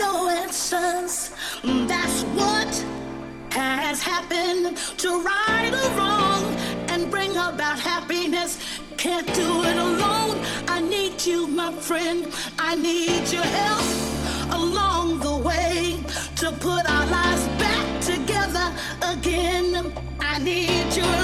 no answers. That's what has happened to right or wrong and bring about happiness. Can't do it alone. I need you, my friend. I need your help along the way to put our lives back together again. I need your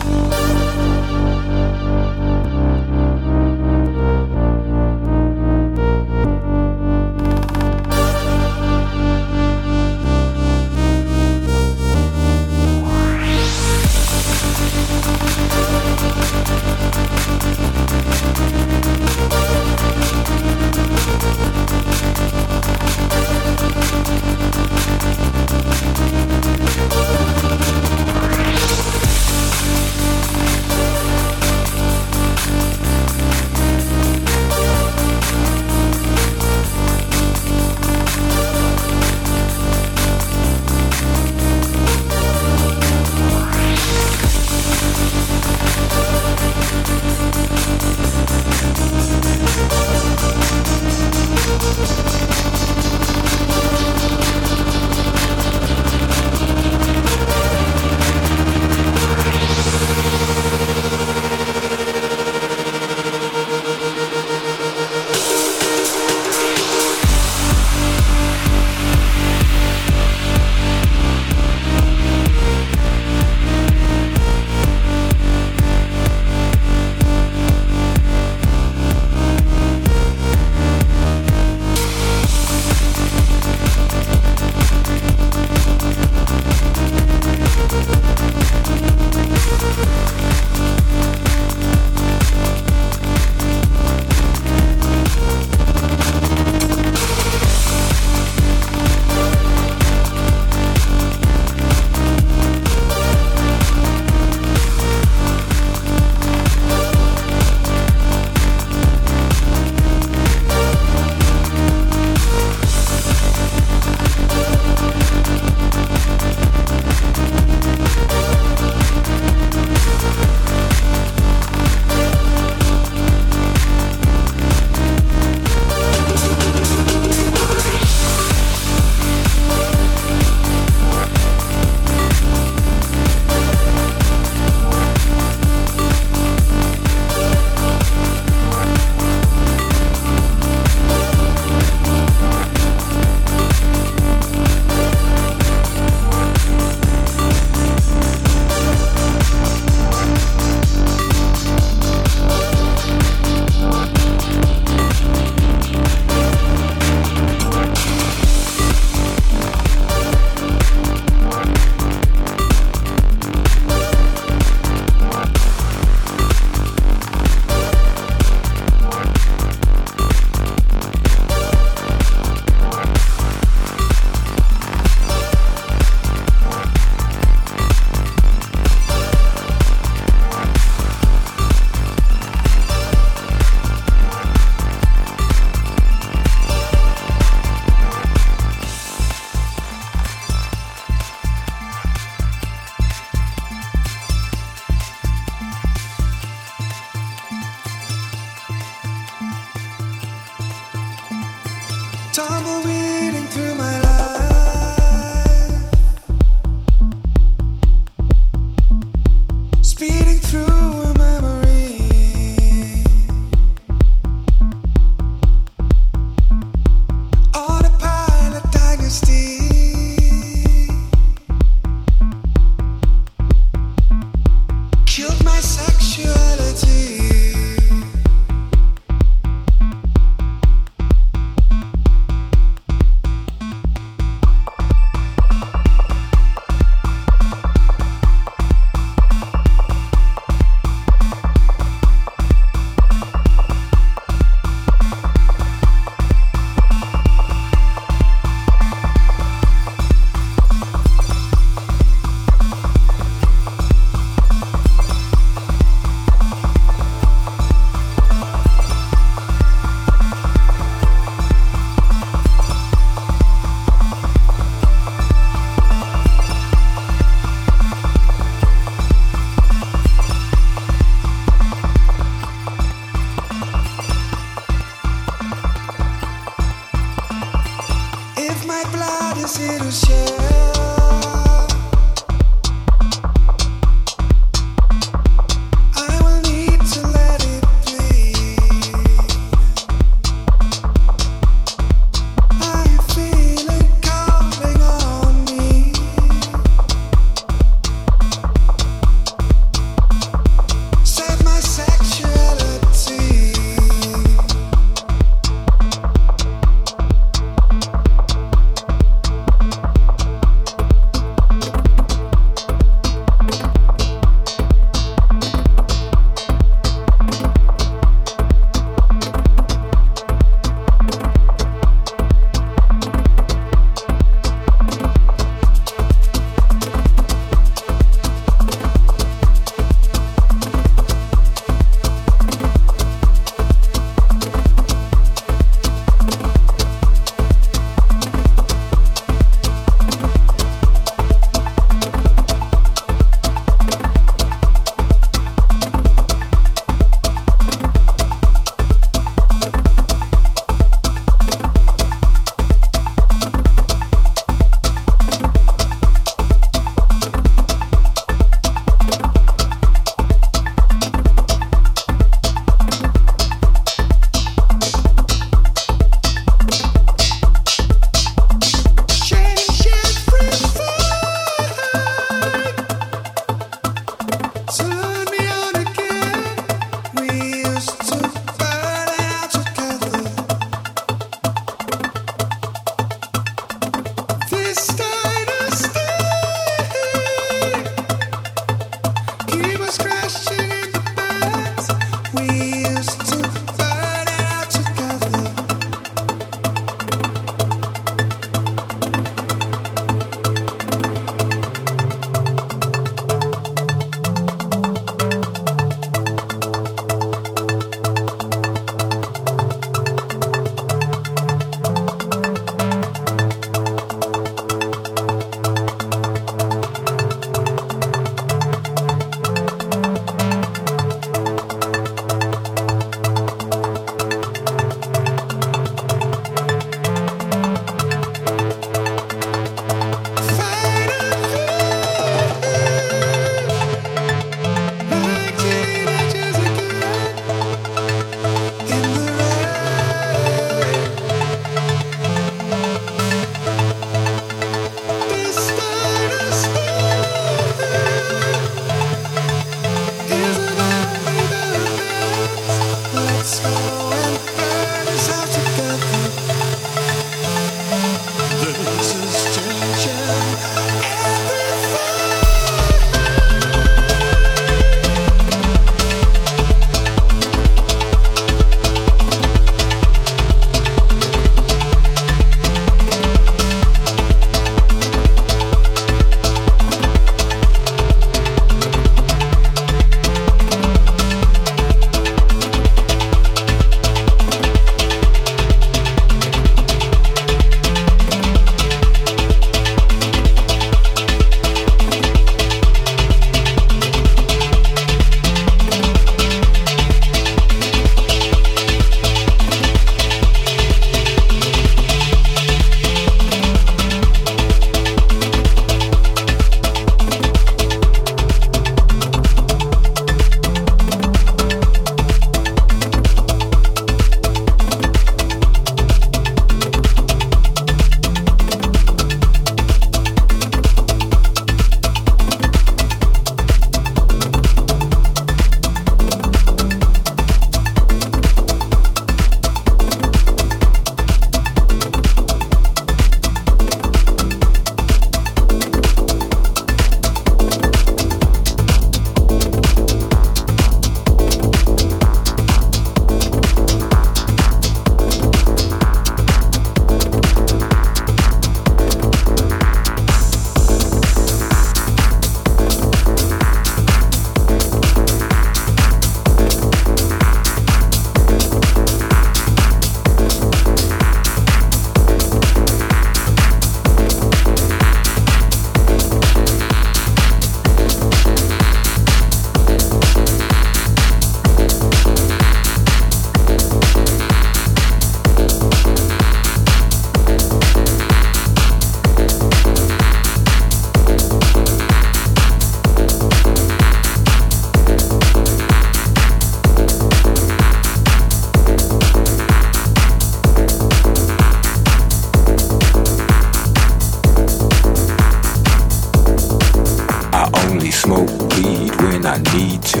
smoke weed when I need to,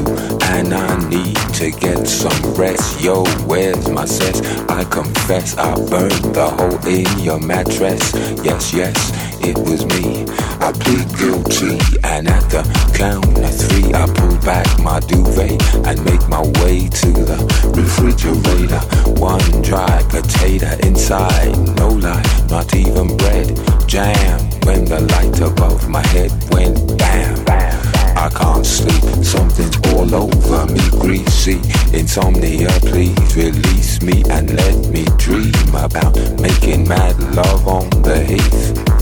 and I need to get some rest. Yo, where's my sex? I confess I burned the hole in your mattress. Yes, yes, it was me. I plead guilty, and at the count of three, I pull back my duvet and make my way to the refrigerator. One dry potato inside, no light, not even bread. Jam when the light above my head went bam. bam. I can't sleep, something's all over me, greasy. Insomnia, please release me and let me dream about making mad love on the heath.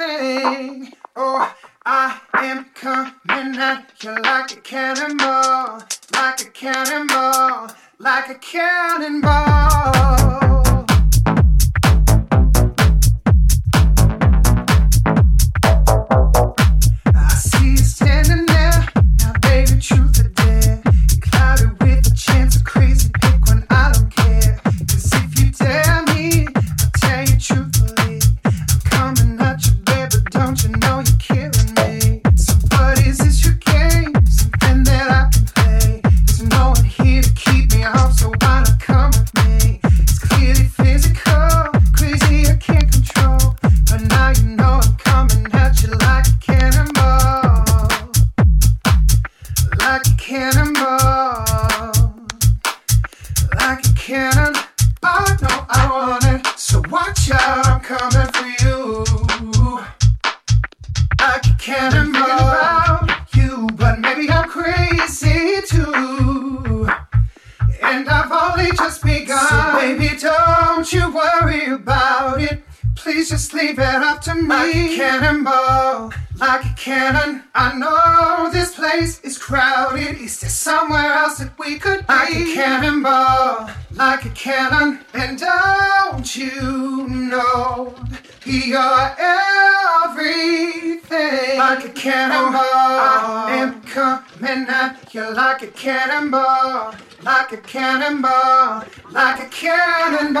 thing. Oh, I am coming at you like a cannonball, like a cannonball, like a cannonball. like a cannonball, like a cannon, and don't you know you're everything? Like a cannonball, I am coming at you like a cannonball, like a cannonball, like a cannonball.